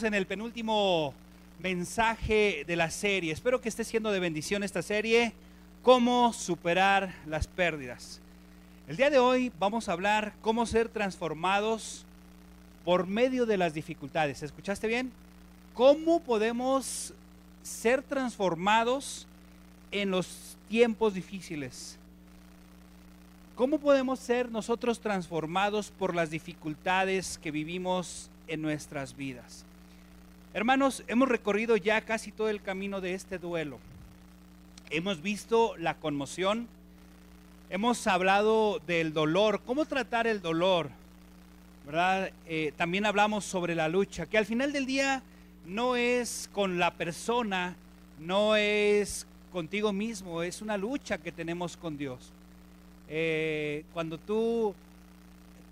en el penúltimo mensaje de la serie. Espero que esté siendo de bendición esta serie, cómo superar las pérdidas. El día de hoy vamos a hablar cómo ser transformados por medio de las dificultades. ¿Escuchaste bien? ¿Cómo podemos ser transformados en los tiempos difíciles? ¿Cómo podemos ser nosotros transformados por las dificultades que vivimos en nuestras vidas? Hermanos, hemos recorrido ya casi todo el camino de este duelo. Hemos visto la conmoción, hemos hablado del dolor, cómo tratar el dolor, ¿verdad? Eh, también hablamos sobre la lucha, que al final del día no es con la persona, no es contigo mismo, es una lucha que tenemos con Dios. Eh, cuando tú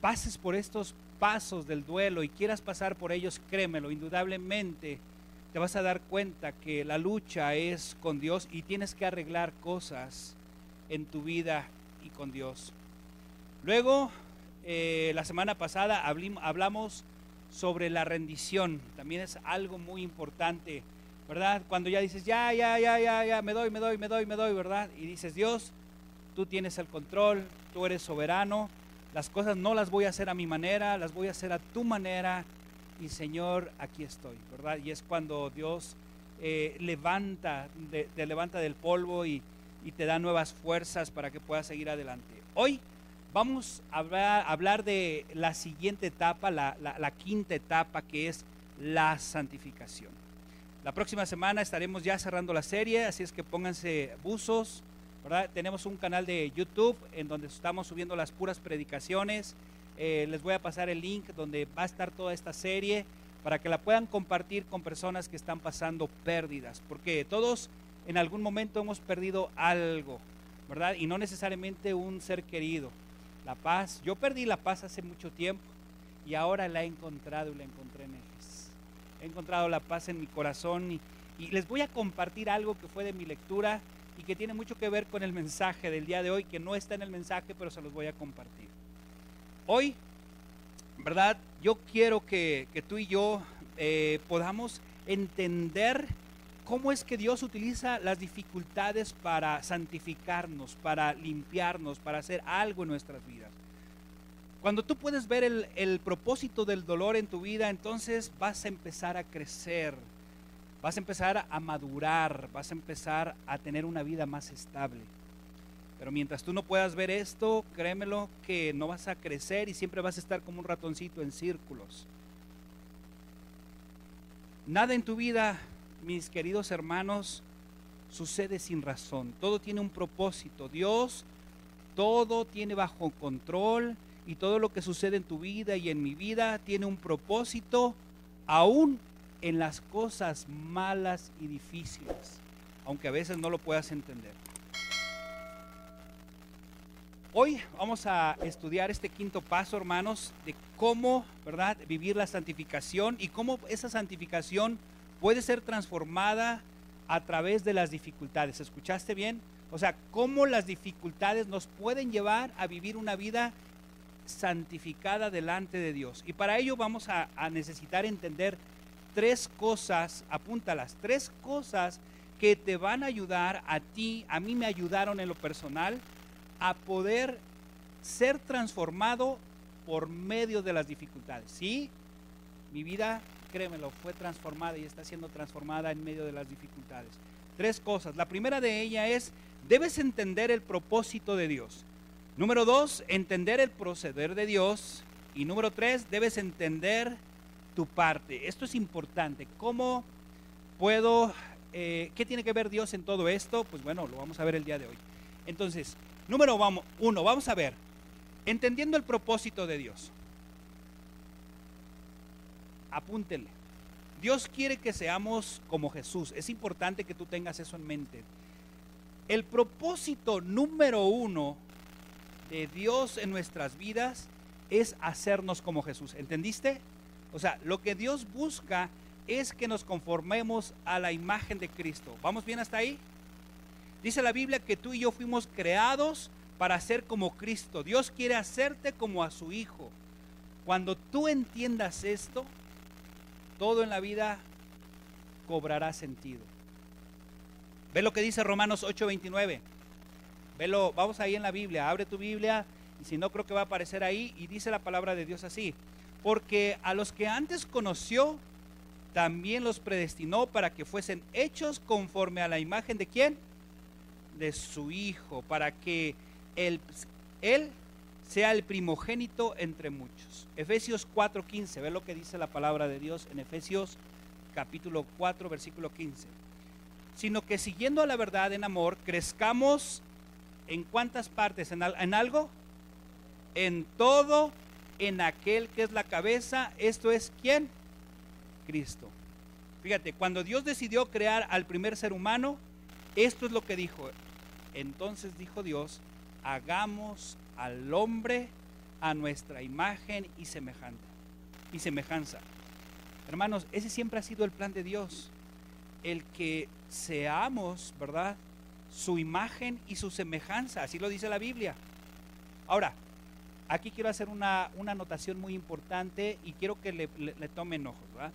pases por estos pasos del duelo y quieras pasar por ellos, créemelo, indudablemente te vas a dar cuenta que la lucha es con Dios y tienes que arreglar cosas en tu vida y con Dios. Luego, eh, la semana pasada hablamos sobre la rendición. También es algo muy importante, ¿verdad? Cuando ya dices, ya, ya, ya, ya, ya, me doy, me doy, me doy, me doy, ¿verdad? Y dices, Dios, tú tienes el control, tú eres soberano, las cosas no las voy a hacer a mi manera, las voy a hacer a tu manera. Y Señor, aquí estoy, ¿verdad? Y es cuando Dios eh, levanta, te levanta del polvo y, te da nuevas fuerzas para que puedas seguir adelante. Hoy vamos a hablar, de la siguiente etapa, la, la quinta etapa, que es la santificación. La próxima semana estaremos ya cerrando la serie, así es que pónganse buzos, tenemos un canal de YouTube en donde estamos subiendo las puras predicaciones. Eh, les voy a pasar el link donde va a estar toda esta serie para que la puedan compartir con personas que están pasando pérdidas, porque todos en algún momento hemos perdido algo, ¿verdad? Y no necesariamente un ser querido. La paz, yo perdí la paz hace mucho tiempo y ahora la he encontrado y la encontré en Jesús. He encontrado la paz en mi corazón y, y les voy a compartir algo que fue de mi lectura y que tiene mucho que ver con el mensaje del día de hoy, que no está en el mensaje, pero se los voy a compartir. Hoy, ¿verdad? Yo quiero que, tú y yo eh, podamos entender cómo es que Dios utiliza las dificultades para santificarnos, para limpiarnos, para hacer algo en nuestras vidas. Cuando tú puedes ver el, el propósito del dolor en tu vida, entonces vas a empezar a crecer vas a empezar a madurar, vas a empezar a tener una vida más estable. Pero mientras tú no puedas ver esto, créemelo que no vas a crecer y siempre vas a estar como un ratoncito en círculos. Nada en tu vida, mis queridos hermanos, sucede sin razón. Todo tiene un propósito. Dios todo tiene bajo control y todo lo que sucede en tu vida y en mi vida tiene un propósito aún en las cosas malas y difíciles, aunque a veces no lo puedas entender. Hoy vamos a estudiar este quinto paso, hermanos, de cómo, ¿verdad?, vivir la santificación y cómo esa santificación puede ser transformada a través de las dificultades. ¿Escuchaste bien? O sea, cómo las dificultades nos pueden llevar a vivir una vida santificada delante de Dios. Y para ello vamos a, a necesitar entender tres cosas, apúntalas, tres cosas que te van a ayudar a ti, a mí me ayudaron en lo personal, a poder ser transformado por medio de las dificultades. Sí, mi vida, créemelo, fue transformada y está siendo transformada en medio de las dificultades. Tres cosas. La primera de ellas es, debes entender el propósito de Dios. Número dos, entender el proceder de Dios. Y número tres, debes entender tu parte. Esto es importante. ¿Cómo puedo, eh, qué tiene que ver Dios en todo esto? Pues bueno, lo vamos a ver el día de hoy. Entonces, número uno, vamos a ver, entendiendo el propósito de Dios. Apúntenle. Dios quiere que seamos como Jesús. Es importante que tú tengas eso en mente. El propósito número uno de Dios en nuestras vidas es hacernos como Jesús. ¿Entendiste? O sea, lo que Dios busca es que nos conformemos a la imagen de Cristo. ¿Vamos bien hasta ahí? Dice la Biblia que tú y yo fuimos creados para ser como Cristo. Dios quiere hacerte como a su Hijo. Cuando tú entiendas esto, todo en la vida cobrará sentido. Ve lo que dice Romanos 8:29. Velo, vamos ahí en la Biblia, abre tu Biblia y si no creo que va a aparecer ahí y dice la palabra de Dios así. Porque a los que antes conoció, también los predestinó para que fuesen hechos conforme a la imagen de quién? De su Hijo, para que él, sea el primogénito entre muchos. Efesios 4:15, ve lo que dice la palabra de Dios en Efesios capítulo 4, versículo 15. Sino que siguiendo a la verdad en amor, crezcamos en cuántas partes, en, en algo, en todo, en aquel que es la cabeza, esto es quién? Cristo. Fíjate, cuando Dios decidió crear al primer ser humano, esto es lo que dijo. Entonces dijo Dios, hagamos al hombre a nuestra imagen y semejanza. Y semejanza. Hermanos, ese siempre ha sido el plan de Dios. El que seamos, ¿verdad? Su imagen y su semejanza. Así lo dice la Biblia. Ahora, aquí quiero hacer una, una anotación muy importante y quiero que le, le tomen ojos, ¿verdad?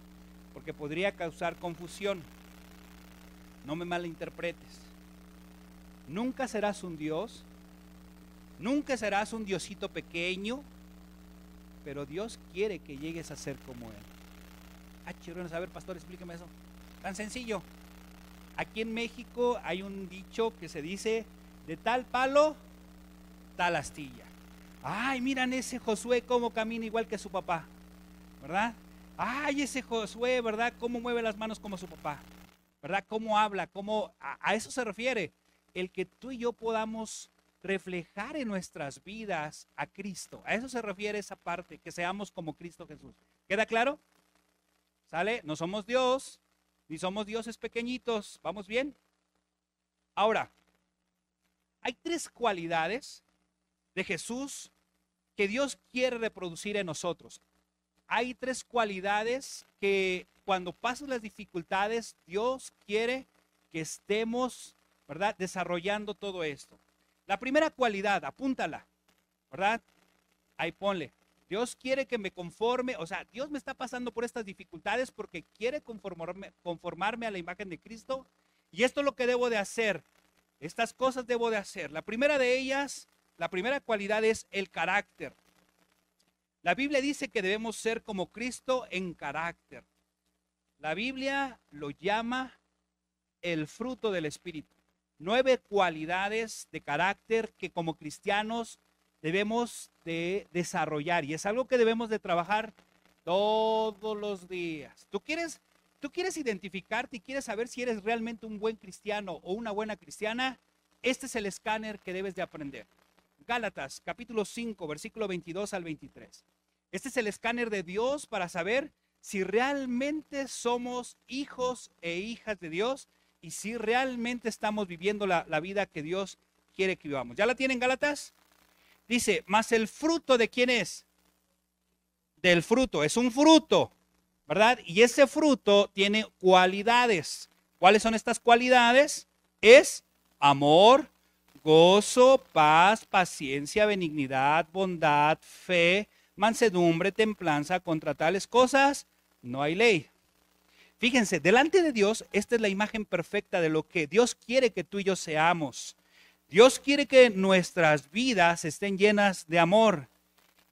Porque podría causar confusión. No me malinterpretes. Nunca serás un Dios Nunca serás un diosito pequeño, pero Dios quiere que llegues a ser como Él. Ah, quiero saber, pastor, explíqueme eso. Tan sencillo. Aquí en México hay un dicho que se dice, de tal palo, tal astilla. Ay, miran ese Josué cómo camina igual que su papá, ¿verdad? Ay, ese Josué, ¿verdad? Cómo mueve las manos como su papá, ¿verdad? Cómo habla, cómo... a eso se refiere. El que tú y yo podamos reflejar en nuestras vidas a Cristo. A eso se refiere esa parte, que seamos como Cristo Jesús. ¿Queda claro? ¿Sale? No somos Dios, ni somos dioses pequeñitos. ¿Vamos bien? Ahora, hay tres cualidades de Jesús que Dios quiere reproducir en nosotros. Hay tres cualidades que cuando pasan las dificultades, Dios quiere que estemos, ¿verdad? Desarrollando todo esto. La primera cualidad, apúntala, ¿verdad? Ahí ponle. Dios quiere que me conforme, o sea, Dios me está pasando por estas dificultades porque quiere conformarme, conformarme a la imagen de Cristo. Y esto es lo que debo de hacer. Estas cosas debo de hacer. La primera de ellas, la primera cualidad es el carácter. La Biblia dice que debemos ser como Cristo en carácter. La Biblia lo llama el fruto del Espíritu nueve cualidades de carácter que como cristianos debemos de desarrollar y es algo que debemos de trabajar todos los días. ¿Tú quieres, tú quieres identificarte y quieres saber si eres realmente un buen cristiano o una buena cristiana? Este es el escáner que debes de aprender. Gálatas capítulo 5, versículo 22 al 23. Este es el escáner de Dios para saber si realmente somos hijos e hijas de Dios y si realmente estamos viviendo la, vida que Dios quiere que vivamos. ¿Ya la tienen Gálatas? Dice, más el fruto de quién es? Del fruto, es un fruto, ¿verdad? Y ese fruto tiene cualidades. ¿Cuáles son estas cualidades? Es amor, gozo, paz, paciencia, benignidad, bondad, fe, mansedumbre, templanza. Contra tales cosas no hay ley. Fíjense, delante de Dios, esta es la imagen perfecta de lo que Dios quiere que tú y yo seamos. Dios quiere que nuestras vidas estén llenas de amor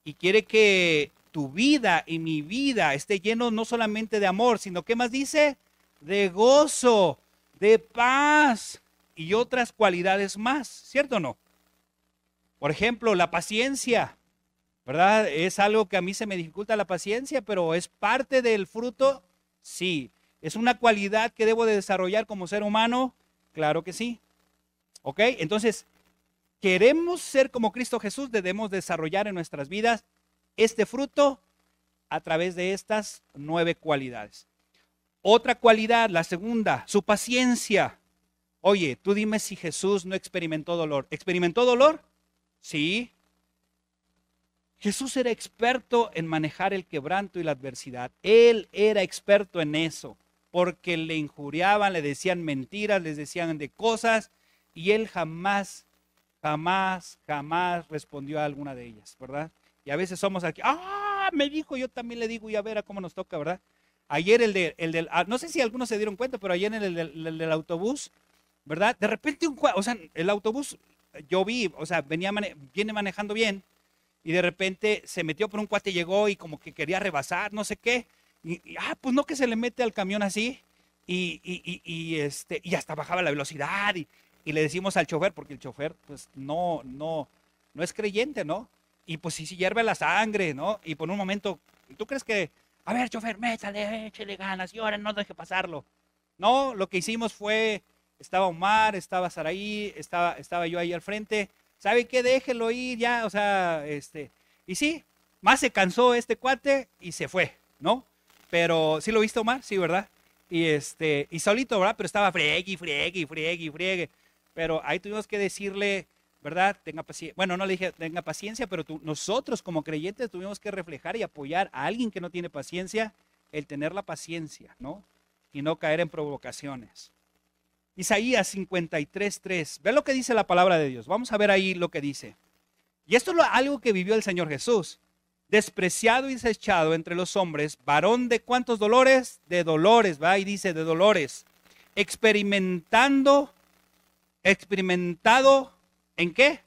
y quiere que tu vida y mi vida esté lleno no solamente de amor, sino que más dice, de gozo, de paz y otras cualidades más, ¿cierto o no? Por ejemplo, la paciencia, ¿verdad? Es algo que a mí se me dificulta la paciencia, pero es parte del fruto Sí. ¿Es una cualidad que debo de desarrollar como ser humano? Claro que sí. ¿Ok? Entonces, queremos ser como Cristo Jesús, debemos desarrollar en nuestras vidas este fruto a través de estas nueve cualidades. Otra cualidad, la segunda, su paciencia. Oye, tú dime si Jesús no experimentó dolor. ¿Experimentó dolor? Sí. Jesús era experto en manejar el quebranto y la adversidad. Él era experto en eso, porque le injuriaban, le decían mentiras, les decían de cosas, y él jamás, jamás, jamás respondió a alguna de ellas, ¿verdad? Y a veces somos aquí, ah, me dijo, yo también le digo, y a ver a cómo nos toca, ¿verdad? Ayer el, de, el del, ah, no sé si algunos se dieron cuenta, pero ayer en el, del- del autobús, ¿verdad? De repente un, o sea, el autobús, yo vi, o sea, venía mane- viene manejando bien y de repente se metió por un cuate, llegó y como que quería rebasar, no sé qué. Y, ah, pues no que se le mete al camión así y, y, y- este, y hasta bajaba la velocidad y, y le decimos al chofer, porque el chofer pues no, no, no es creyente, ¿no? Y pues sí, sí hierve la sangre, ¿no? Y por un momento, ¿tú crees que, a ver, chofer, métale, échale ganas y ahora no deje pasarlo? No, lo que hicimos fue, estaba Omar, estaba Saraí, estaba, estaba yo ahí al frente. ¿Sabe qué? Déjelo ir ya, o sea, este. Y sí, más se cansó este cuate y se fue, ¿no? Pero, ¿sí lo viste, Omar? Sí, ¿verdad? Y este, y solito, ¿verdad? Pero estaba friegue, friegue, friegue, friegue. Pero ahí tuvimos que decirle, ¿verdad? Tenga paciencia. Bueno, no le dije tenga paciencia, pero nosotros como creyentes tuvimos que reflejar y apoyar a alguien que no tiene paciencia, el tener la paciencia, ¿no? Y no caer en provocaciones. Isaías 53.3. Ve lo que dice la palabra de Dios. Vamos a ver ahí lo que dice. Y esto es algo que vivió el Señor Jesús. Despreciado y desechado entre los hombres, varón de cuántos dolores? De dolores, va y dice de dolores. Experimentando, experimentado, ¿en qué?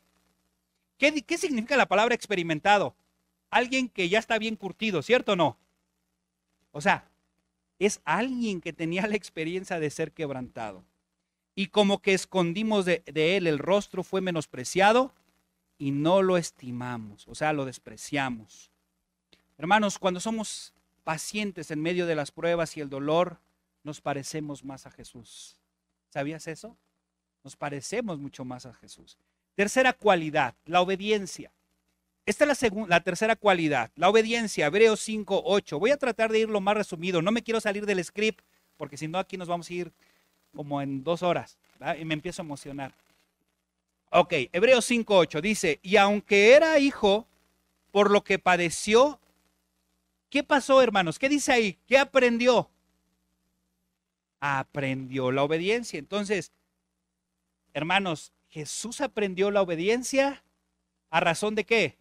¿Qué, qué significa la palabra experimentado? Alguien que ya está bien curtido, ¿cierto o no? O sea, es alguien que tenía la experiencia de ser quebrantado. Y como que escondimos de, él el rostro fue menospreciado y no lo estimamos, o sea, lo despreciamos. Hermanos, cuando somos pacientes en medio de las pruebas y el dolor, nos parecemos más a Jesús. ¿Sabías eso? Nos parecemos mucho más a Jesús. Tercera cualidad, la obediencia. Esta es la, la tercera cualidad, la obediencia, Hebreos 5, 8. Voy a tratar de ir lo más resumido, no me quiero salir del script, porque si no aquí nos vamos a ir como en dos horas, y me empiezo a emocionar. Ok, Hebreos 5, 8 dice, y aunque era hijo, por lo que padeció, ¿qué pasó hermanos? ¿Qué dice ahí? ¿Qué aprendió? Aprendió la obediencia. Entonces, hermanos, Jesús aprendió la obediencia a razón de qué?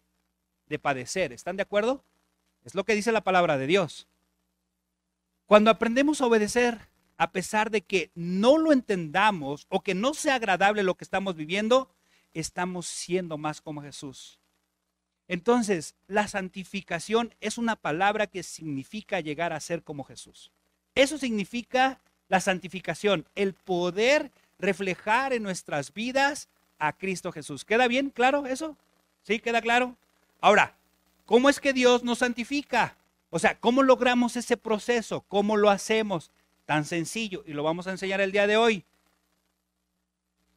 De padecer. ¿Están de acuerdo? Es lo que dice la palabra de Dios. Cuando aprendemos a obedecer, a pesar de que no lo entendamos o que no sea agradable lo que estamos viviendo, estamos siendo más como Jesús. Entonces, la santificación es una palabra que significa llegar a ser como Jesús. Eso significa la santificación, el poder reflejar en nuestras vidas a Cristo Jesús. ¿Queda bien claro eso? ¿Sí? ¿Queda claro? Ahora, ¿cómo es que Dios nos santifica? O sea, ¿cómo logramos ese proceso? ¿Cómo lo hacemos? Tan sencillo, y lo vamos a enseñar el día de hoy.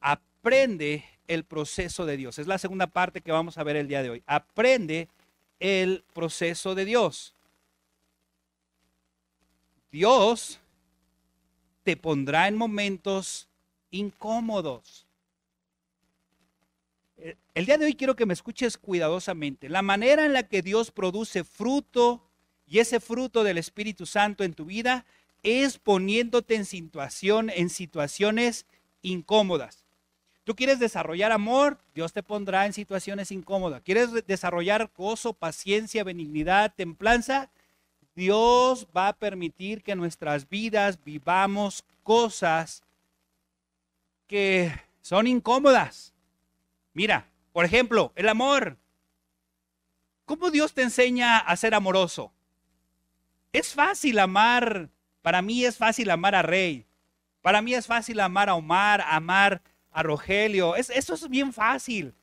Aprende el proceso de Dios. Es la segunda parte que vamos a ver el día de hoy. Aprende el proceso de Dios. Dios te pondrá en momentos incómodos. El día de hoy quiero que me escuches cuidadosamente. La manera en la que Dios produce fruto y ese fruto del Espíritu Santo en tu vida es poniéndote en situación en situaciones incómodas. Tú quieres desarrollar amor, Dios te pondrá en situaciones incómodas. ¿Quieres re- desarrollar gozo, paciencia, benignidad, templanza? Dios va a permitir que nuestras vidas vivamos cosas que son incómodas. Mira, por ejemplo, el amor. ¿Cómo Dios te enseña a ser amoroso? Es fácil amar, para mí es fácil amar a Rey. Para mí es fácil amar a Omar, amar a Rogelio. Es- eso es bien fácil.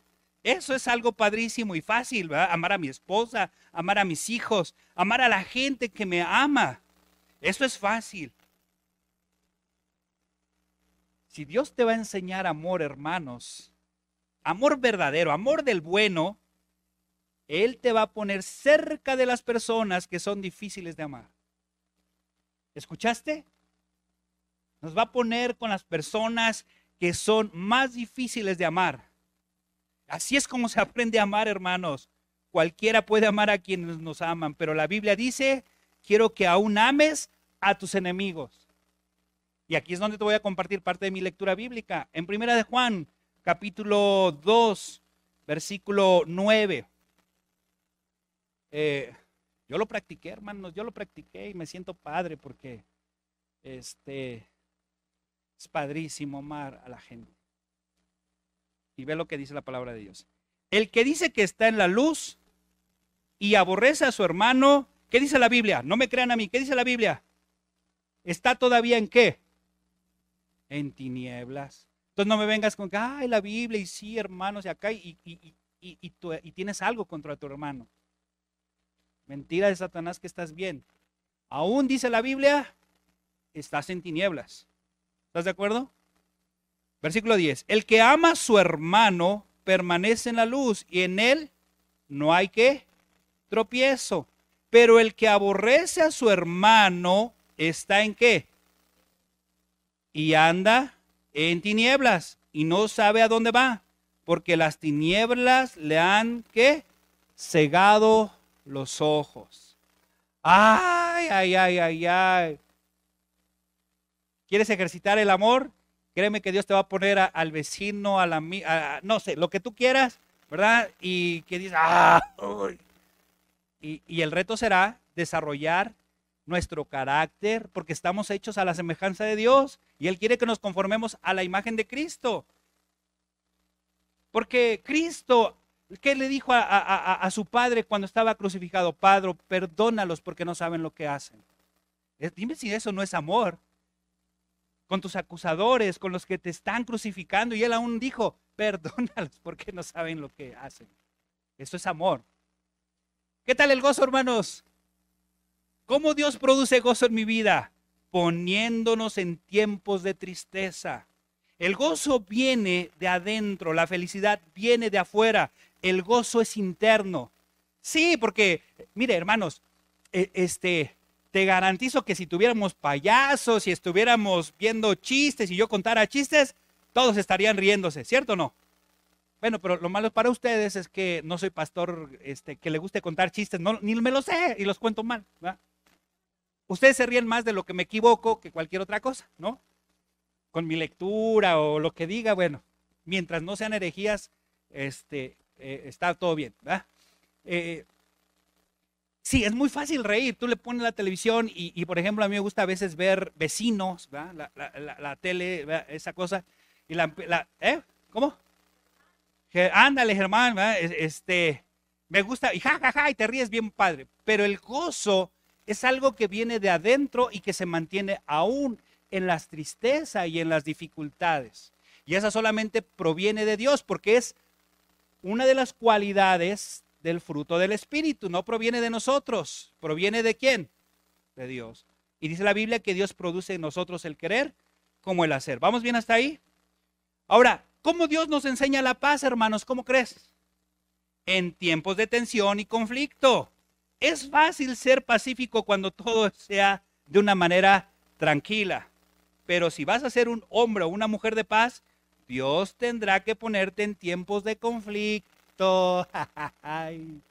Eso es algo padrísimo y fácil. Amar a mi esposa, amar a mis hijos, amar a la gente que me ama. Eso es fácil. Si Dios te va a enseñar amor, hermanos, amor verdadero, amor del bueno, Él te va a poner cerca de las personas que son difíciles de amar. ¿Escuchaste? Nos va a poner con las personas que son más difíciles de amar. Así es como se aprende a amar, hermanos. Cualquiera puede amar a quienes nos aman, pero la Biblia dice, quiero que aún ames a tus enemigos. Y aquí es donde te voy a compartir parte de mi lectura bíblica. En Primera de Juan, capítulo 2, versículo 9. Eh, Yo lo practiqué, hermanos, yo lo practiqué y me siento padre porque este es padrísimo amar a la gente. Y ve lo que dice la palabra de Dios. El que dice que está en la luz y aborrece a su hermano, ¿qué dice la Biblia? No me crean a mí, ¿qué dice la Biblia? ¿Está todavía en qué? En tinieblas. Entonces no me vengas con que, ay, la Biblia, y sí, hermanos, y acá, y, y, y, y tienes algo contra tu hermano. Mentira de Satanás que estás bien. Aún dice la Biblia, estás en tinieblas. ¿Estás de acuerdo? Versículo 10. El que ama a su hermano permanece en la luz y en él no hay que tropiezo. Pero el que aborrece a su hermano está en qué? Y anda en tinieblas y no sabe a dónde va, porque las tinieblas le han qué? Cegado los ojos. Ay, ay, ay, ay, ay. ¿Quieres ejercitar el amor? Créeme que Dios te va a poner al vecino, a la no sé, lo que tú quieras, ¿verdad? Y que dices, ah, y, y el reto será desarrollar nuestro carácter, porque estamos hechos a la semejanza de Dios y Él quiere que nos conformemos a la imagen de Cristo. Porque Cristo ¿Qué le dijo a, su padre cuando estaba crucificado? Padre, perdónalos porque no saben lo que hacen. Dime si eso no es amor. Con tus acusadores, con los que te están crucificando. Y él aún dijo, perdónalos porque no saben lo que hacen. Eso es amor. ¿Qué tal el gozo, hermanos? ¿Cómo Dios produce gozo en mi vida? Poniéndonos en tiempos de tristeza. El gozo viene de adentro, la felicidad viene de afuera el gozo es interno. Sí, porque, mire, hermanos, e, este, te garantizo que si tuviéramos payasos y estuviéramos viendo chistes y yo contara chistes, todos estarían riéndose, ¿cierto o no? Bueno, pero lo malo para ustedes es que no soy pastor este, que le guste contar chistes, no, ni me lo sé y los cuento mal. Ustedes se ríen más de lo que me equivoco que cualquier otra cosa, ¿no? Con mi lectura o lo que diga, bueno, mientras no sean herejías, este, eh, está todo bien. Eh, sí, es muy fácil reír. Tú le pones la televisión y, por ejemplo, a mí me gusta a veces ver vecinos, la, tele, esa cosa. Y la, ¿eh? ¿Cómo? ándale, Germán, este, me gusta, y ja, ja, ja, y te ríes bien padre. Pero el gozo es algo que viene de adentro y que se mantiene aún en las tristezas y en las dificultades. Y esa solamente proviene de Dios porque es una de las cualidades del fruto del Espíritu. No proviene de nosotros, proviene de quién? De Dios. Y dice la Biblia que Dios produce en nosotros el querer como el hacer. ¿Vamos bien hasta ahí? Ahora, ¿cómo Dios nos enseña la paz, hermanos? ¿Cómo crees? En tiempos de tensión y conflicto. Es fácil ser pacífico cuando todo sea de una manera tranquila. Pero si vas a ser un hombre o una mujer de paz, Dios tendrá que ponerte en tiempos de conflicto.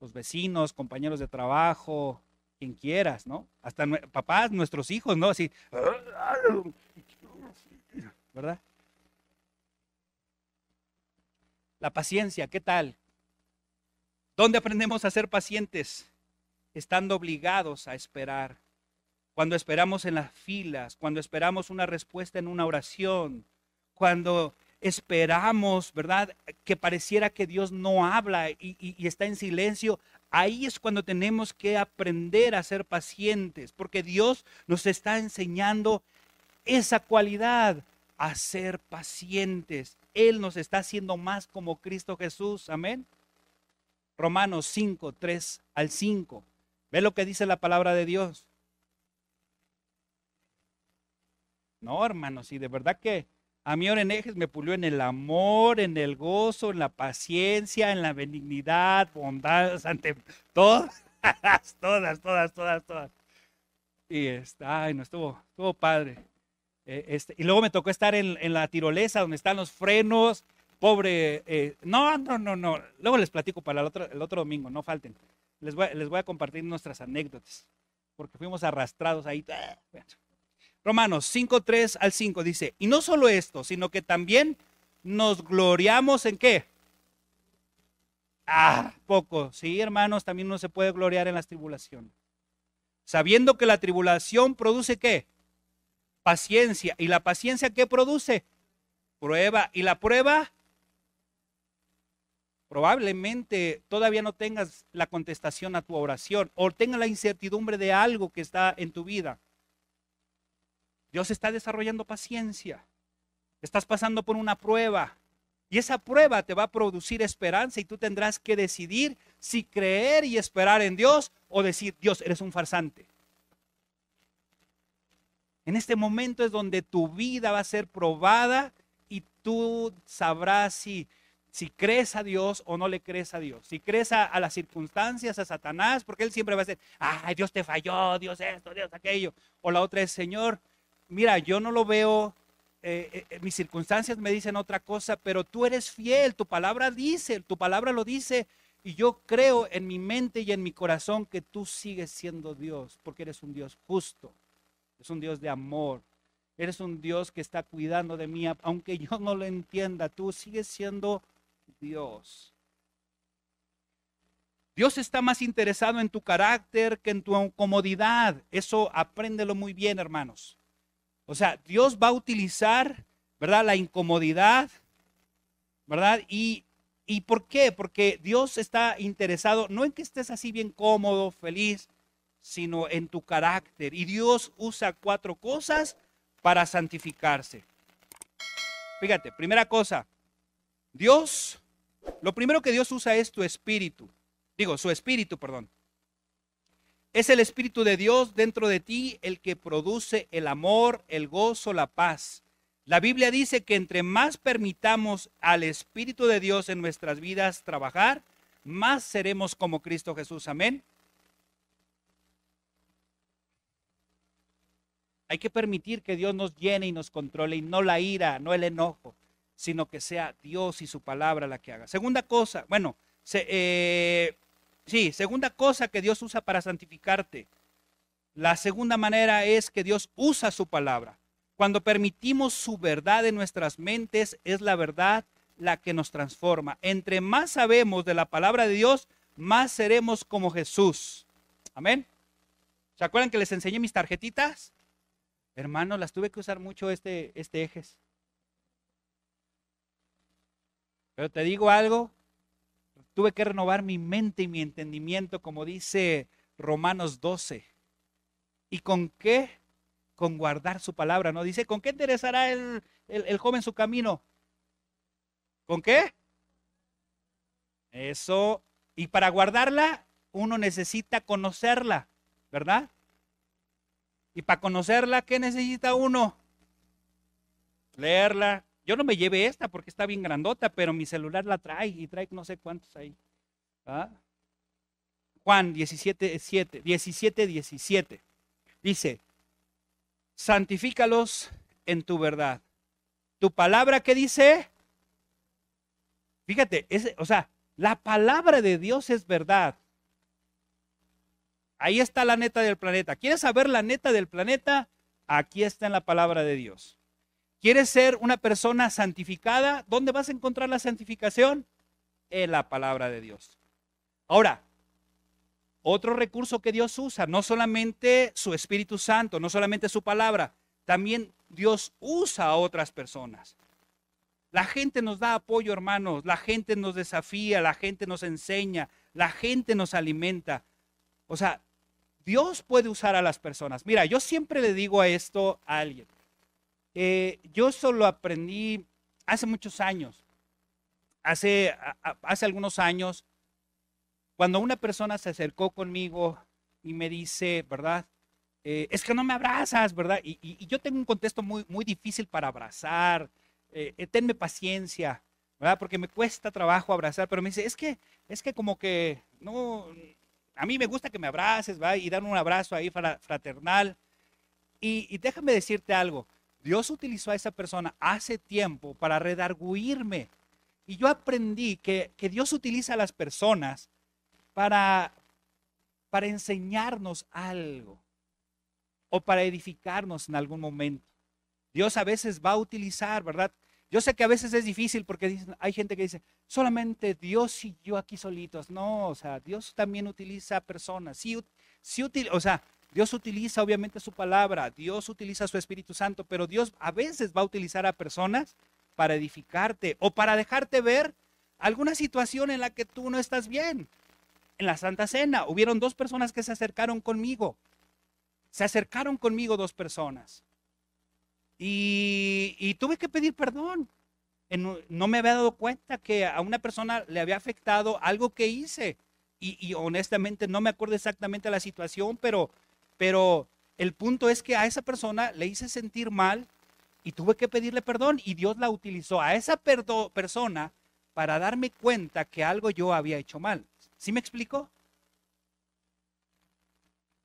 Los vecinos, compañeros de trabajo, quien quieras, ¿no? Hasta papás, nuestros hijos, ¿no? Así. ¿Verdad? La paciencia, ¿qué tal? ¿Dónde aprendemos a ser pacientes? Estando obligados a esperar cuando esperamos en las filas, cuando esperamos una respuesta en una oración, cuando esperamos, ¿verdad? Que pareciera que Dios no habla y, está en silencio. Ahí es cuando tenemos que aprender a ser pacientes, porque Dios nos está enseñando esa cualidad, a ser pacientes. Él nos está haciendo más como Cristo Jesús. Amén. Romanos 5, 3 al 5. Ve lo que dice la palabra de Dios. No, hermanos, y de verdad que a mí Orenejes me pulió en el amor, en el gozo, en la paciencia, en la benignidad, bondad, ante todas, todas, todas, todas, todas. Y está, ay, no, estuvo, estuvo padre. Eh, este, y luego me tocó estar en, la tirolesa donde están los frenos. Pobre, eh, no, no, no, no. Luego les platico para el otro, el otro domingo, no falten. Les voy, les voy a compartir nuestras anécdotas, porque fuimos arrastrados ahí. Romanos 5, 3 al 5 dice, y no solo esto, sino que también nos gloriamos en qué? Ah, poco. Sí, hermanos, también uno se puede gloriar en las tribulaciones. Sabiendo que la tribulación produce qué? Paciencia. ¿Y la paciencia qué produce? Prueba. ¿Y la prueba? Probablemente todavía no tengas la contestación a tu oración o tengas la incertidumbre de algo que está en tu vida. Dios está desarrollando paciencia. Estás pasando por una prueba. Y esa prueba te va a producir esperanza y tú tendrás que decidir si creer y esperar en Dios o decir, Dios, eres un farsante. En este momento es donde tu vida va a ser probada y tú sabrás si, si crees a Dios o no le crees a Dios. Si crees a, las circunstancias, a Satanás, porque él siempre va a decir, ay, Dios te falló, Dios esto, Dios aquello. O la otra es, Señor, mira, yo no lo veo eh, eh, eh, mis circunstancias me dicen otra cosa, pero tú eres fiel, tu palabra dice, tu palabra lo dice, y yo creo en mi mente y en mi corazón que tú sigues siendo Dios, porque eres un Dios justo, es un Dios de amor, eres un Dios que está cuidando de mí, aunque yo no lo entienda, tú sigues siendo Dios. Dios está más interesado en tu carácter que en tu comodidad. Eso apréndelo muy bien, hermanos. O sea, Dios va a utilizar, ¿verdad? La incomodidad, ¿verdad? Y, ¿Y por qué? Porque Dios está interesado no en que estés así bien cómodo, feliz, sino en tu carácter. Y Dios usa cuatro cosas para santificarse. Fíjate, primera cosa, Dios, lo primero que Dios usa es tu espíritu. Digo, su espíritu, perdón. Es el Espíritu de Dios dentro de ti el que produce el amor, el gozo, la paz. La Biblia dice que entre más permitamos al Espíritu de Dios en nuestras vidas trabajar, más seremos como Cristo Jesús. Amén. Hay que permitir que Dios nos llene y nos controle y no la ira, no el enojo, sino que sea Dios y su palabra la que haga. Segunda cosa, bueno, se, eh, Sí, segunda cosa que Dios usa para santificarte. La segunda manera es que Dios usa su palabra. Cuando permitimos su verdad en nuestras mentes, es la verdad la que nos transforma. Entre más sabemos de la palabra de Dios, más seremos como Jesús. Amén. ¿Se acuerdan que les enseñé mis tarjetitas? Hermanos, las tuve que usar mucho este, este ejes. Pero te digo algo, Tuve que renovar mi mente y mi entendimiento, como dice Romanos 12. ¿Y con qué? Con guardar su palabra, ¿no? Dice, ¿con qué interesará el, el joven su camino? ¿Con qué? Eso. Y para guardarla, uno necesita conocerla, ¿verdad? Y para conocerla, ¿qué necesita uno? Leerla, yo no me llevé esta porque está bien grandota, pero mi celular la trae y trae no sé cuántos ahí. Juan 17, 7, 17, 17. Dice, santifícalos en tu verdad. Tu palabra que dice, fíjate, o sea, la palabra de Dios es verdad. Ahí está la neta del planeta. ¿Quieres saber la neta del planeta? Aquí está en la palabra de Dios. ¿Quieres ser una persona santificada? ¿Dónde vas a encontrar la santificación? En la palabra de Dios. Ahora, otro recurso que Dios usa, no solamente su Espíritu Santo, no solamente su palabra, también Dios usa a otras personas. La gente nos da apoyo, hermanos, la gente nos desafía, la gente nos enseña, la gente nos alimenta. O sea, Dios puede usar a las personas. Mira, yo siempre le digo a esto a alguien. Eh, yo solo aprendí hace muchos años, hace, hace algunos años, cuando una persona se acercó conmigo y me dice, ¿verdad? Eh, es que no me abrazas, ¿verdad? Y, yo tengo un contexto muy, muy difícil para abrazar, eh, tenme paciencia, ¿verdad? Porque me cuesta trabajo abrazar, pero me dice, es que, es que como que, no, a mí me gusta que me abraces, ¿va? Y dar un abrazo ahí fraternal. Y déjame decirte algo, Dios utilizó a esa persona hace tiempo para redarguirme. Y yo aprendí que, Dios utiliza a las personas para, para enseñarnos algo o para edificarnos en algún momento. Dios a veces va a utilizar, ¿verdad? Yo sé que a veces es difícil porque hay gente que dice, solamente Dios y yo aquí solitos. No, o sea, Dios también utiliza personas. Sí, sí o sea, Dios utiliza obviamente su palabra, Dios utiliza su Espíritu Santo, pero Dios a veces va a utilizar a personas para edificarte o para dejarte ver alguna situación en la que tú no estás bien. En la Santa Cena hubieron dos personas que se acercaron conmigo. Se acercaron conmigo dos personas. Y, tuve que pedir perdón. No me había dado cuenta que a una persona le había afectado algo que hice. Y, honestamente no me acuerdo exactamente la situación, pero, pero el punto es que a esa persona le hice sentir mal y tuve que pedirle perdón y Dios la utilizó a esa persona para darme cuenta que algo yo había hecho mal. ¿Sí me explico?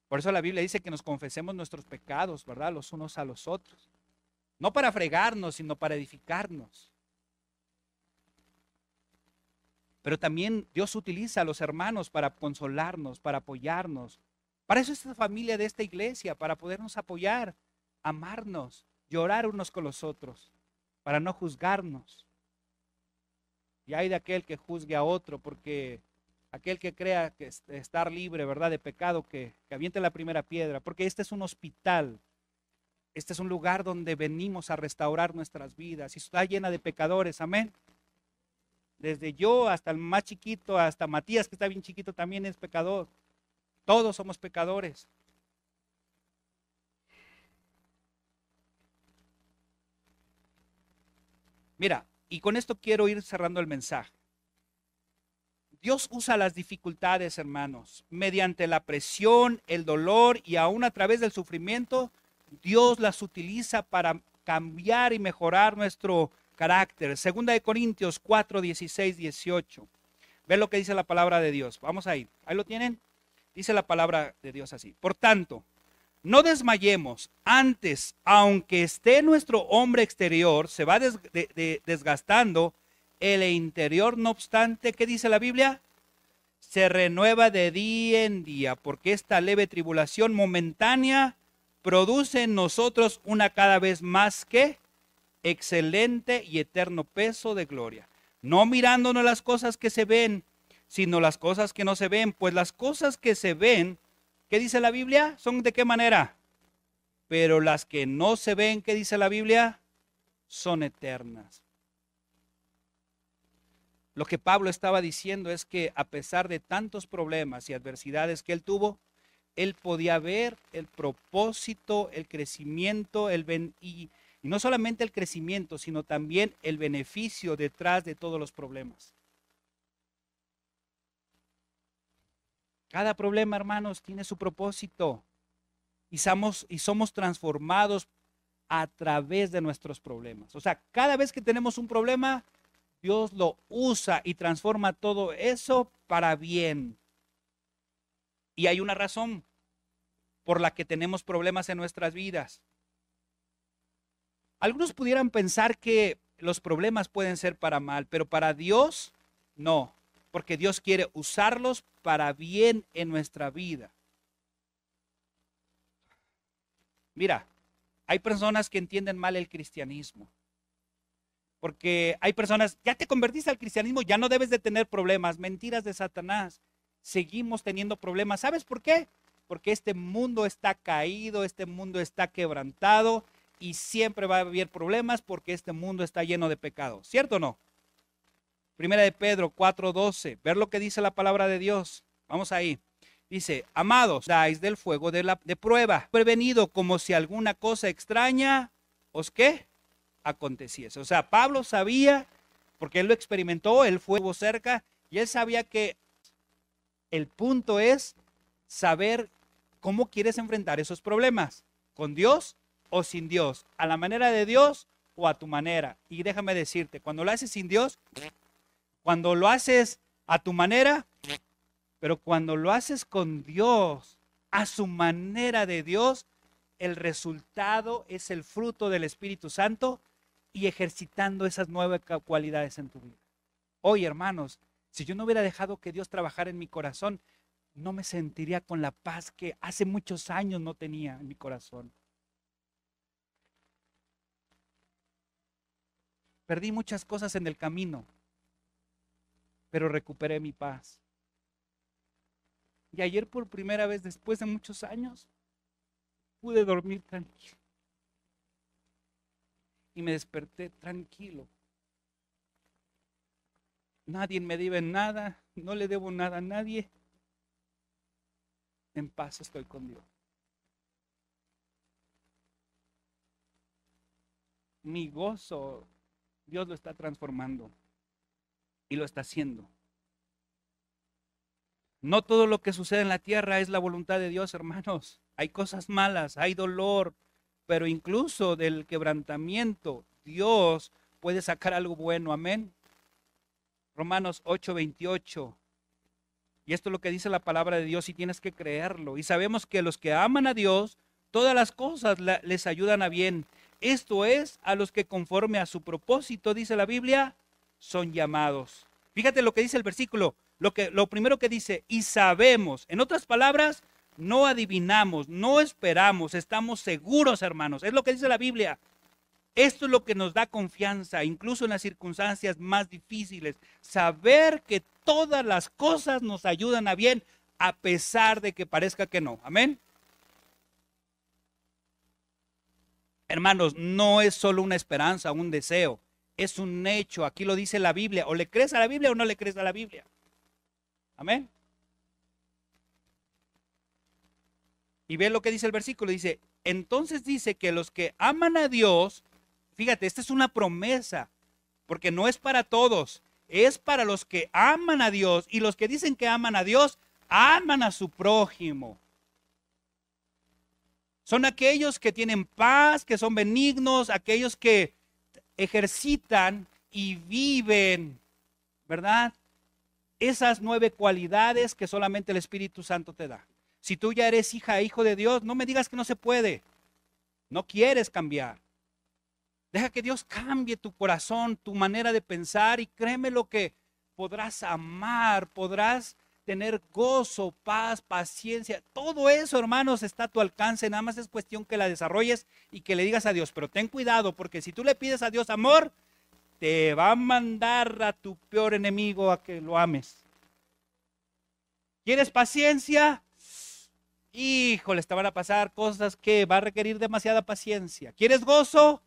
Por eso la Biblia dice que nos confesemos nuestros pecados, ¿verdad? Los unos a los otros. No para fregarnos, sino para edificarnos. Pero también Dios utiliza a los hermanos para consolarnos, para apoyarnos. Para eso es la familia de esta iglesia, para podernos apoyar, amarnos, llorar unos con los otros, para no juzgarnos. Y hay de aquel que juzgue a otro, porque aquel que crea que estar libre, ¿verdad?, de pecado, que, que aviente la primera piedra, porque este es un hospital este es un lugar donde venimos a restaurar nuestras vidas y está llena de pecadores, amén. Desde yo hasta el más chiquito, hasta Matías, que está bien chiquito, también es pecador. Todos somos pecadores. Mira, y con esto quiero ir cerrando el mensaje. Dios usa las dificultades, hermanos, mediante la presión, el dolor y aún a través del sufrimiento Dios las utiliza para cambiar y mejorar nuestro carácter. Segunda de Corintios 4, 16, 18. Ve lo que dice la palabra de Dios. Vamos ahí. Ahí lo tienen. Dice la palabra de Dios así. Por tanto, no desmayemos. Antes, aunque esté nuestro hombre exterior, se va desgastando, el interior, no obstante, ¿qué dice la Biblia? Se renueva de día en día, porque esta leve tribulación momentánea produce en nosotros una cada vez más que excelente y eterno peso de gloria. No mirándonos las cosas que se ven, sino las cosas que no se ven, pues las cosas que se ven, ¿qué dice la Biblia? Son de qué manera? Pero las que no se ven, ¿qué dice la Biblia? Son eternas. Lo que Pablo estaba diciendo es que a pesar de tantos problemas y adversidades que él tuvo, él podía ver el propósito, el crecimiento, el y, y no solamente el crecimiento, sino también el beneficio detrás de todos los problemas. Cada problema, hermanos, tiene su propósito y somos, transformados a través de nuestros problemas. O sea, cada vez que tenemos un problema, Dios lo usa y transforma todo eso para bien. Y hay una razón por la que tenemos problemas en nuestras vidas. Algunos pudieran pensar que los problemas pueden ser para mal, pero para Dios no, porque Dios quiere usarlos para bien en nuestra vida. Mira, hay personas que entienden mal el cristianismo. Porque hay personas, ya te convertiste al cristianismo, ya no debes de tener problemas, mentiras de Satanás seguimos teniendo problemas. ¿Sabes por qué? Porque este mundo está caído, este mundo está quebrantado y siempre va a haber problemas porque este mundo está lleno de pecado. ¿Cierto o no? Primera de Pedro 4:12. Ver lo que dice la palabra de Dios. Vamos ahí. Dice, amados, dais del fuego de, la, de prueba, prevenido como si alguna cosa extraña os qué aconteciese. O sea, Pablo sabía, porque él lo experimentó, el fuego cerca, y él sabía que el punto es saber cómo quieres enfrentar esos problemas, con Dios o sin Dios, a la manera de Dios o a tu manera. Y déjame decirte, cuando lo haces sin Dios, cuando lo haces a tu manera, pero cuando lo haces con Dios, a su manera de Dios, el resultado es el fruto del Espíritu Santo y ejercitando esas nuevas cualidades en tu vida. Hoy, hermanos, si yo no hubiera dejado que Dios trabajara en mi corazón, no me sentiría con la paz que hace muchos años no tenía en mi corazón. Perdí muchas cosas en el camino, pero recuperé mi paz. Y ayer por primera vez, después de muchos años, pude dormir tranquilo. Y me desperté tranquilo. Nadie me debe nada, no le debo nada a nadie. En paz estoy con Dios. Mi gozo, Dios lo está transformando y lo está haciendo. No todo lo que sucede en la tierra es la voluntad de Dios, hermanos. Hay cosas malas, hay dolor, pero incluso del quebrantamiento Dios puede sacar algo bueno. Amén. Romanos 8:28. Y esto es lo que dice la palabra de Dios y tienes que creerlo. Y sabemos que los que aman a Dios, todas las cosas les ayudan a bien. Esto es a los que conforme a su propósito, dice la Biblia, son llamados. Fíjate lo que dice el versículo, lo, que, lo primero que dice, y sabemos, en otras palabras, no adivinamos, no esperamos, estamos seguros, hermanos. Es lo que dice la Biblia. Esto es lo que nos da confianza, incluso en las circunstancias más difíciles. Saber que todas las cosas nos ayudan a bien, a pesar de que parezca que no. Amén. Hermanos, no es solo una esperanza, un deseo, es un hecho. Aquí lo dice la Biblia. O le crees a la Biblia o no le crees a la Biblia. Amén. Y ve lo que dice el versículo. Dice, entonces dice que los que aman a Dios, Fíjate, esta es una promesa, porque no es para todos, es para los que aman a Dios y los que dicen que aman a Dios, aman a su prójimo. Son aquellos que tienen paz, que son benignos, aquellos que ejercitan y viven, ¿verdad? Esas nueve cualidades que solamente el Espíritu Santo te da. Si tú ya eres hija, hijo de Dios, no me digas que no se puede. No quieres cambiar. Deja que Dios cambie tu corazón, tu manera de pensar y créeme lo que podrás amar, podrás tener gozo, paz, paciencia. Todo eso, hermanos, está a tu alcance. Nada más es cuestión que la desarrolles y que le digas a Dios. Pero ten cuidado, porque si tú le pides a Dios amor, te va a mandar a tu peor enemigo a que lo ames. ¿Quieres paciencia? Híjole, te van a pasar cosas que va a requerir demasiada paciencia. ¿Quieres gozo?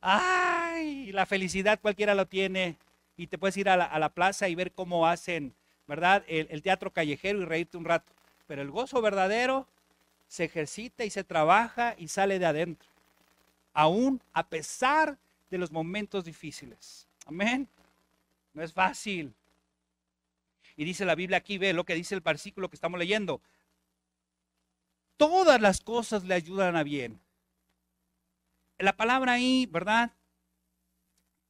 ¡Ay! La felicidad cualquiera lo tiene. Y te puedes ir a la, plaza y ver cómo hacen, ¿verdad? El, teatro callejero y reírte un rato. Pero el gozo verdadero se ejercita y se trabaja y sale de adentro. Aún a pesar de los momentos difíciles. Amén. No es fácil. Y dice la Biblia aquí, ve lo que dice el versículo que estamos leyendo. Todas las cosas le ayudan a bien la palabra ahí, ¿verdad?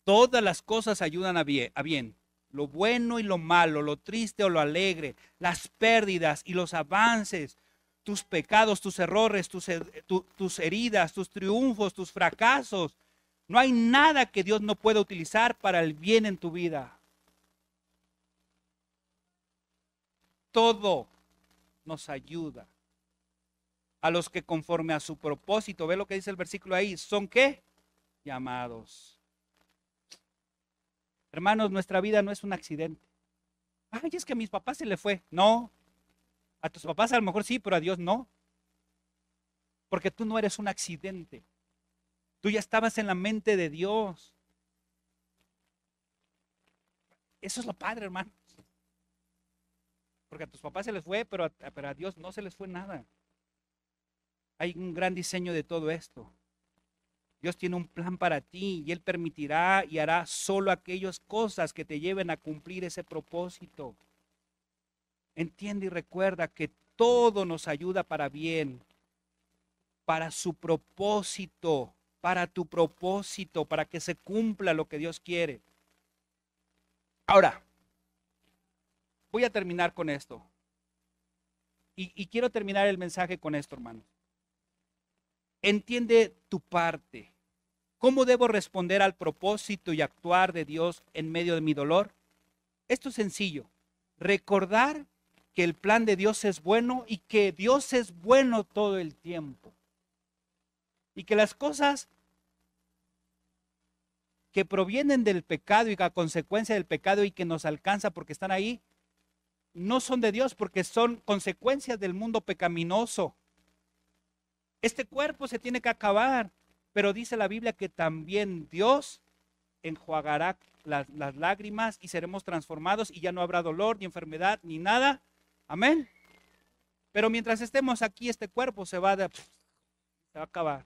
Todas las cosas ayudan a bien, a bien. Lo bueno y lo malo, lo triste o lo alegre, las pérdidas y los avances, tus pecados, tus errores, tus, tus heridas, tus triunfos, tus fracasos. No hay nada que Dios no pueda utilizar para el bien en tu vida. Todo nos ayuda a los que conforme a su propósito, ve lo que dice el versículo ahí, son qué? Llamados. Hermanos, nuestra vida no es un accidente. Ay, es que a mis papás se le fue. No. A tus papás a lo mejor sí, pero a Dios no. Porque tú no eres un accidente. Tú ya estabas en la mente de Dios. Eso es lo padre, hermanos. Porque a tus papás se les fue, pero pero a Dios no se les fue nada. Hay un gran diseño de todo esto. Dios tiene un plan para ti y Él permitirá y hará solo aquellas cosas que te lleven a cumplir ese propósito. Entiende y recuerda que todo nos ayuda para bien, para su propósito, para tu propósito, para que se cumpla lo que Dios quiere. Ahora, voy a terminar con esto. Y, quiero terminar el mensaje con esto, hermanos. Entiende tu parte. ¿Cómo debo responder al propósito y actuar de Dios en medio de mi dolor? Esto es sencillo. Recordar que el plan de Dios es bueno y que Dios es bueno todo el tiempo. Y que las cosas que provienen del pecado y a consecuencia del pecado y que nos alcanza porque están ahí, no son de Dios porque son consecuencias del mundo pecaminoso. Este cuerpo se tiene que acabar, pero dice la Biblia que también Dios enjuagará las, lágrimas y seremos transformados y ya no habrá dolor ni enfermedad ni nada. Amén. Pero mientras estemos aquí, este cuerpo se va, de, se va a acabar.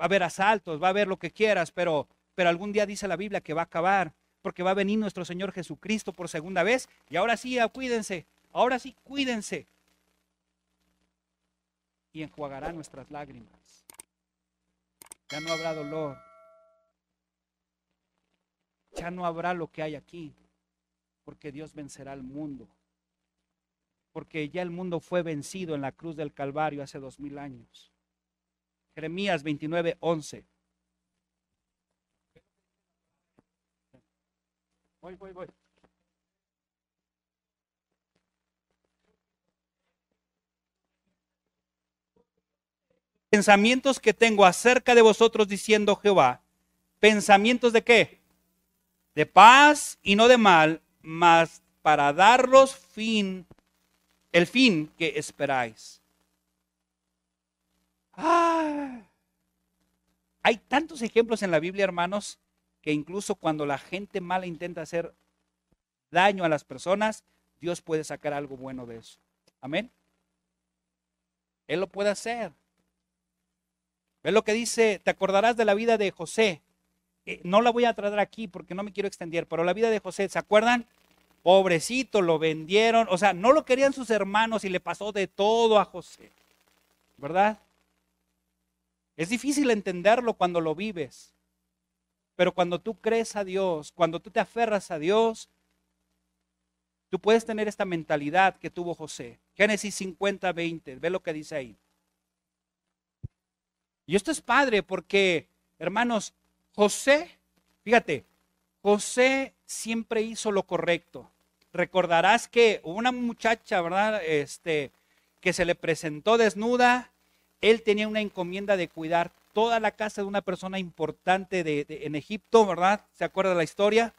Va a haber asaltos, va a haber lo que quieras, pero, pero algún día dice la Biblia que va a acabar, porque va a venir nuestro Señor Jesucristo por segunda vez. Y ahora sí, cuídense, ahora sí, cuídense. Y enjuagará nuestras lágrimas. Ya no habrá dolor. Ya no habrá lo que hay aquí, porque Dios vencerá al mundo. Porque ya el mundo fue vencido en la cruz del Calvario hace dos mil años. Jeremías 29, 11. Voy, voy, voy. Pensamientos que tengo acerca de vosotros, diciendo Jehová, pensamientos de qué? De paz y no de mal, mas para daros fin, el fin que esperáis. Ah. Hay tantos ejemplos en la Biblia, hermanos, que incluso cuando la gente mala intenta hacer daño a las personas, Dios puede sacar algo bueno de eso. Amén. Él lo puede hacer. Ve lo que dice, te acordarás de la vida de José. Eh, no la voy a traer aquí porque no me quiero extender, pero la vida de José, ¿se acuerdan? Pobrecito, lo vendieron, o sea, no lo querían sus hermanos y le pasó de todo a José, ¿verdad? Es difícil entenderlo cuando lo vives, pero cuando tú crees a Dios, cuando tú te aferras a Dios, tú puedes tener esta mentalidad que tuvo José. Génesis 50, 20, ve lo que dice ahí. Y esto es padre porque, hermanos, José, fíjate, José siempre hizo lo correcto. Recordarás que una muchacha, ¿verdad? Este, que se le presentó desnuda él tenía una encomienda de cuidar toda la casa de una persona importante de, en Egipto, ¿verdad? ¿Se acuerda la historia?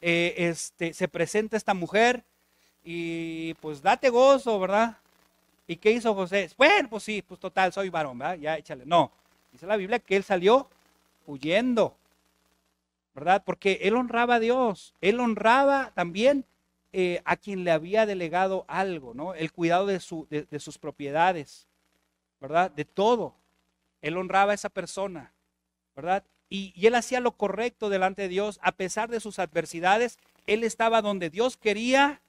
Eh, este, se presenta esta mujer y pues date gozo, ¿verdad? ¿Y qué hizo José? Bueno, pues sí, pues total, soy varón, ¿verdad? Ya échale. No, dice la Biblia que él salió huyendo, ¿verdad? Porque él honraba a Dios, él honraba también eh, a quien le había delegado algo, ¿no? El cuidado de, su, de sus propiedades. ¿verdad? De todo. Él honraba a esa persona, ¿verdad? Y, él hacía lo correcto delante de Dios, a pesar de sus adversidades, él estaba donde Dios quería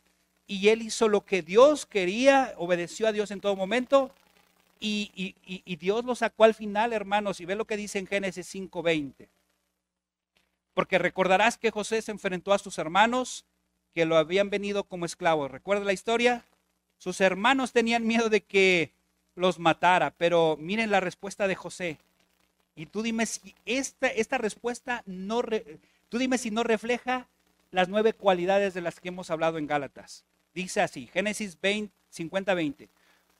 y él hizo lo que Dios quería, obedeció a Dios en todo momento y, Dios lo sacó al final, hermanos, y ve lo que dice en Génesis 5:20. Porque recordarás que José se enfrentó a sus hermanos que lo habían venido como esclavos. ¿Recuerda la historia? Sus hermanos tenían miedo de que los matara. Pero miren la respuesta de José. Y tú dime si esta, esta respuesta no, tú dime si no refleja las nueve cualidades de las que hemos hablado en Gálatas. Dice así, Génesis 20, 50, 20.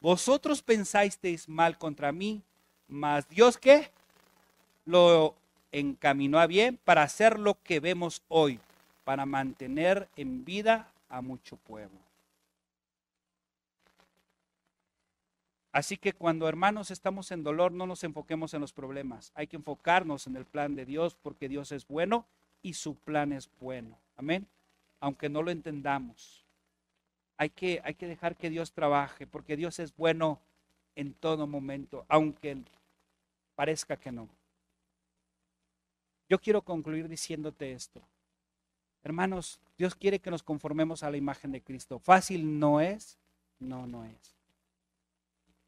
Vosotros pensasteis mal contra mí, mas Dios que lo encaminó a bien para hacer lo que vemos hoy, para mantener en vida a mucho pueblo. Así que cuando hermanos estamos en dolor, no nos enfoquemos en los problemas. Hay que enfocarnos en el plan de Dios porque Dios es bueno y su plan es bueno. Amén. Aunque no lo entendamos. Hay que, hay que dejar que Dios trabaje porque Dios es bueno en todo momento, aunque parezca que no. Yo quiero concluir diciéndote esto. Hermanos, Dios quiere que nos conformemos a la imagen de Cristo. Fácil no es, no, no es.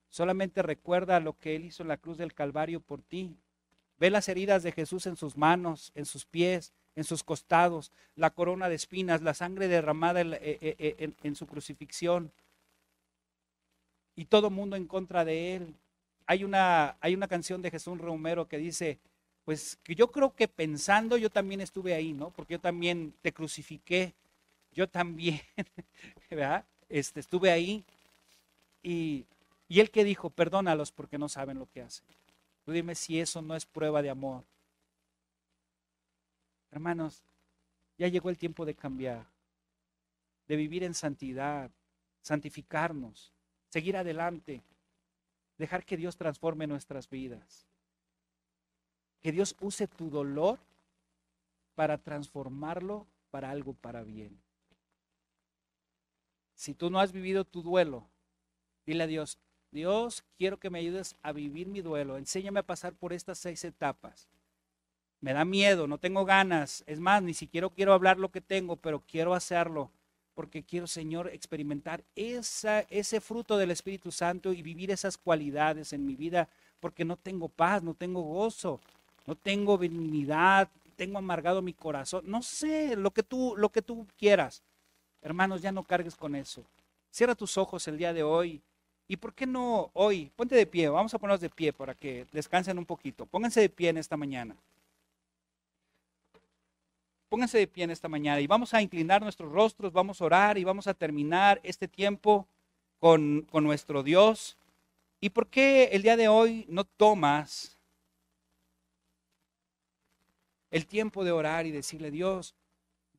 Solamente recuerda lo que Él hizo en la cruz del Calvario por ti. Ve las heridas de Jesús en sus manos, en sus pies, en sus costados, la corona de espinas, la sangre derramada en, eh, eh, eh, su crucifixión. Y todo mundo en contra de Él. Hay una, hay una canción de Jesús Romero que dice, pues que yo creo que pensando yo también estuve ahí, ¿no? Porque yo también te crucifiqué, yo también, ¿verdad? Este, estuve ahí. Y y él que dijo, perdónalos porque no saben lo que hacen. Tú dime si eso no es prueba de amor. Hermanos, ya llegó el tiempo de cambiar, de vivir en santidad, santificarnos, seguir adelante, dejar que Dios transforme nuestras vidas. Que Dios use tu dolor para transformarlo para algo para bien. Si tú no has vivido tu duelo, dile a Dios, Dios, quiero que me ayudes a vivir mi duelo. Enséñame a pasar por estas seis etapas. Me da miedo, no tengo ganas. Es más, ni siquiera quiero hablar lo que tengo, pero quiero hacerlo porque quiero, Señor, experimentar ese fruto del Espíritu Santo y vivir esas cualidades en mi vida, porque no tengo paz, no tengo gozo, no tengo benignidad, tengo amargado mi corazón. No sé, lo que tú, lo que tú quieras. Hermanos, ya no cargues con eso. Cierra tus ojos el día de hoy. ¿Y por qué no hoy? Ponte de pie, vamos a ponernos de pie para que descansen un poquito. Pónganse de pie en esta mañana. Pónganse de pie en esta mañana y vamos a inclinar nuestros rostros, vamos a orar y vamos a terminar este tiempo con, con nuestro Dios. ¿Y por qué el día de hoy no tomas el tiempo de orar y decirle, Dios,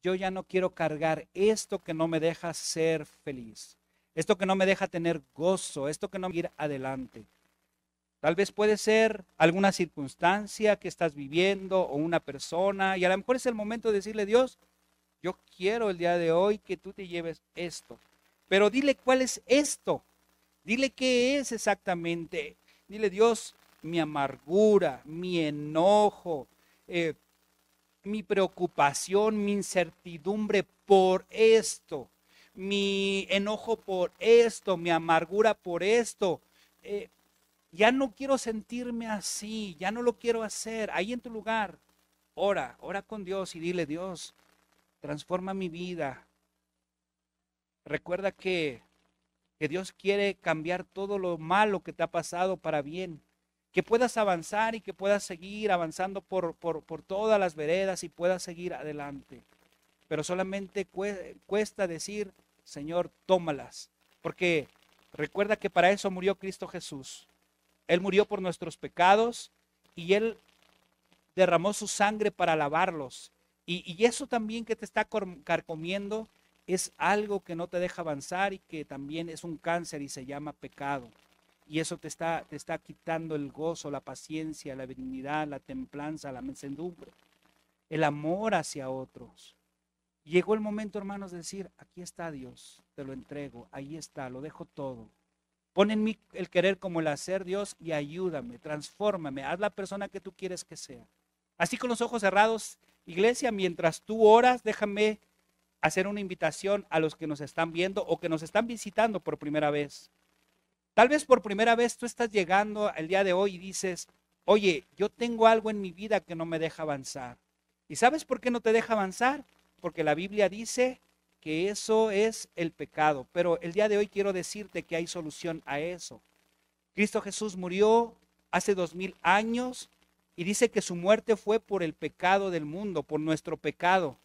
yo ya no quiero cargar esto que no me deja ser feliz, esto que no me deja tener gozo, esto que no me ir adelante? Tal vez puede ser alguna circunstancia que estás viviendo o una persona y a lo mejor es el momento de decirle, Dios, yo quiero el día de hoy que tú te lleves esto. Pero dile cuál es esto. Dile qué es exactamente. Dile, Dios, mi amargura, mi enojo, eh, mi preocupación, mi incertidumbre por esto, mi enojo por esto, mi amargura por esto. Eh, ya no quiero sentirme así, ya no lo quiero hacer. Ahí en tu lugar, ora, ora con Dios y dile, Dios, transforma mi vida. Recuerda que, que Dios quiere cambiar todo lo malo que te ha pasado para bien. Que puedas avanzar y que puedas seguir avanzando por, por, por todas las veredas y puedas seguir adelante. Pero solamente cuesta decir, Señor, tómalas. Porque recuerda que para eso murió Cristo Jesús él murió por nuestros pecados y Él derramó su sangre para lavarlos. Y, eso también que te está carcomiendo es algo que no te deja avanzar y que también es un cáncer y se llama pecado. Y eso te está, te está quitando el gozo, la paciencia, la benignidad, la templanza, la mencendumbre, el amor hacia otros. Llegó el momento, hermanos, de decir, aquí está Dios, te lo entrego, ahí está, lo dejo todo. Pon en mí el querer como el hacer, Dios, y ayúdame, transfórmame, haz la persona que tú quieres que sea. Así con los ojos cerrados, iglesia, mientras tú oras, déjame hacer una invitación a los que nos están viendo o que nos están visitando por primera vez. Tal vez por primera vez tú estás llegando el día de hoy y dices, oye, yo tengo algo en mi vida que no me deja avanzar. ¿Y sabes por qué no te deja avanzar? Porque la Biblia dice que eso es el pecado. Pero el día de hoy quiero decirte que hay solución a eso. Cristo Jesús murió hace dos mil años y dice que su muerte fue por el pecado del mundo, por nuestro pecado,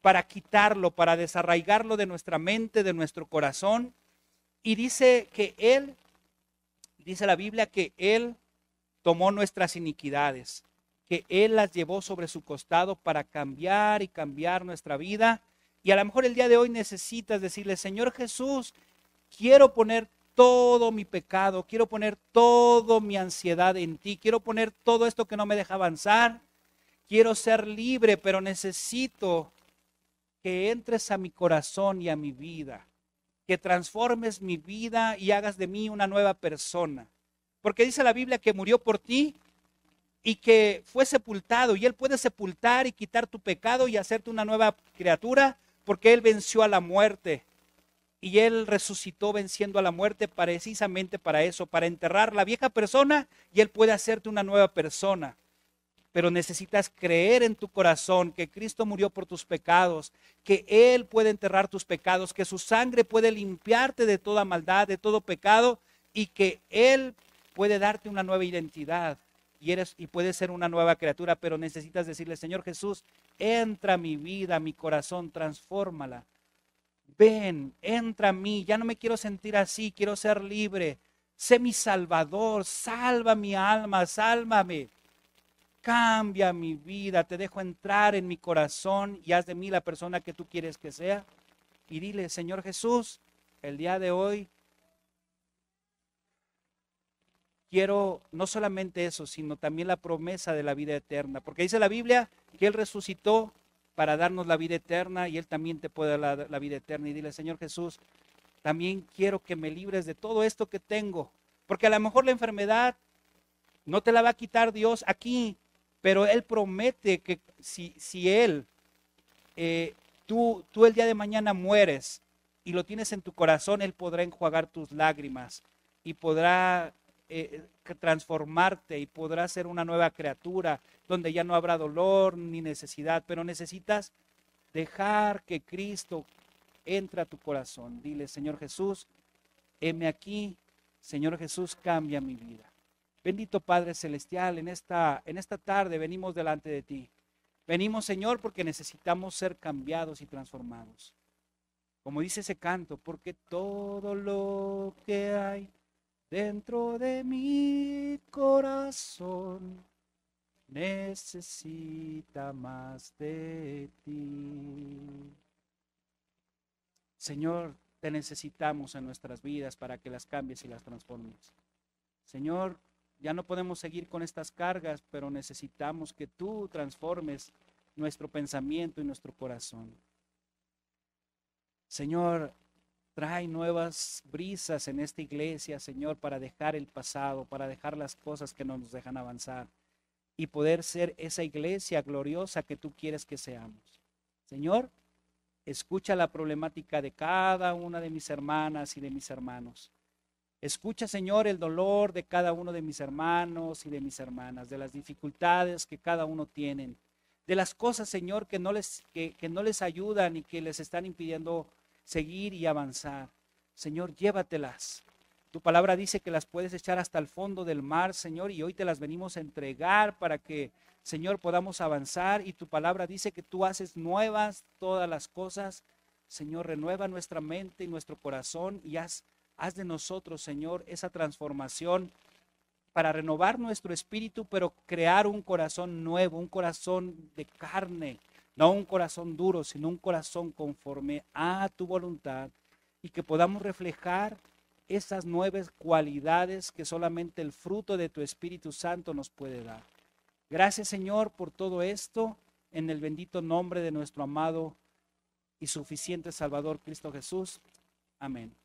para quitarlo, para desarraigarlo de nuestra mente, de nuestro corazón. Y dice que Él, dice la Biblia, que Él tomó nuestras iniquidades, que Él las llevó sobre su costado para cambiar y cambiar nuestra vida y a lo mejor el día de hoy necesitas decirle, Señor Jesús, quiero poner todo mi pecado, quiero poner toda mi ansiedad en ti, quiero poner todo esto que no me deja avanzar, quiero ser libre, pero necesito que entres a mi corazón y a mi vida, que transformes mi vida y hagas de mí una nueva persona. Porque dice la Biblia que murió por ti y que fue sepultado y Él puede sepultar y quitar tu pecado y hacerte una nueva criatura porque Él venció a la muerte y Él resucitó venciendo a la muerte precisamente para eso, para enterrar la vieja persona y Él puede hacerte una nueva persona. Pero necesitas creer en tu corazón que Cristo murió por tus pecados, que Él puede enterrar tus pecados, que su sangre puede limpiarte de toda maldad, de todo pecado y que Él puede darte una nueva identidad y, puedes ser una nueva criatura, pero necesitas decirle, Señor Jesús, entra a mi vida, a mi corazón, transfórmala. Ven, entra a mí, ya no me quiero sentir así, quiero ser libre. Sé mi salvador, salva mi alma, sálvame. cambia mi vida, te dejo entrar en mi corazón y haz de mí la persona que tú quieres que sea. Y dile, Señor Jesús, el día de hoy quiero no solamente eso, sino también la promesa de la vida eterna, porque dice la Biblia que Él resucitó para darnos la vida eterna y Él también te puede dar la, vida eterna. Y dile, Señor Jesús, también quiero que me libres de todo esto que tengo, porque a lo mejor la enfermedad no te la va a quitar Dios aquí, pero Él promete que si, si Él, eh, tú, tú el día de mañana mueres y lo tienes en tu corazón, Él podrá enjuagar tus lágrimas y podrá eh, transformarte y podrá ser una nueva criatura donde ya no habrá dolor ni necesidad, pero necesitas dejar que Cristo entre a tu corazón. Dile, Señor Jesús, heme aquí, Señor Jesús, cambia mi vida. Bendito Padre Celestial, en esta, en esta tarde venimos delante de ti. Venimos, Señor, porque necesitamos ser cambiados y transformados. Como dice ese canto, porque todo lo que hay dentro de mi corazón necesita más de ti. Señor, te necesitamos en nuestras vidas para que las cambies y las transformes. Señor, ya no podemos seguir con estas cargas, pero necesitamos que tú transformes nuestro pensamiento y nuestro corazón. Señor, trae nuevas brisas en esta iglesia, Señor, para dejar el pasado, para dejar las cosas que no nos dejan avanzar y poder ser esa iglesia gloriosa que tú quieres que seamos. Señor, escucha la problemática de cada una de mis hermanas y de mis hermanos. Escucha, Señor, el dolor de cada uno de mis hermanos y de mis hermanas, de las dificultades que cada uno tienen, de las cosas, Señor, que no les, que, que no les ayudan y que les están impidiendo seguir y avanzar. Señor, llévatelas. Tu palabra dice que las puedes echar hasta el fondo del mar, Señor, y hoy te las venimos a entregar para que, Señor, podamos avanzar. Y tu palabra dice que tú haces nuevas todas las cosas. Señor, renueva nuestra mente y nuestro corazón y haz, haz de nosotros, Señor, esa transformación para renovar nuestro espíritu, pero crear un corazón nuevo, un corazón de carne, no un corazón duro, sino un corazón conforme a tu voluntad y que podamos reflejar esas nuevas cualidades que solamente el fruto de tu Espíritu Santo nos puede dar. Gracias Señor por todo esto, en el bendito nombre de nuestro amado y suficiente Salvador Cristo Jesús. Amén.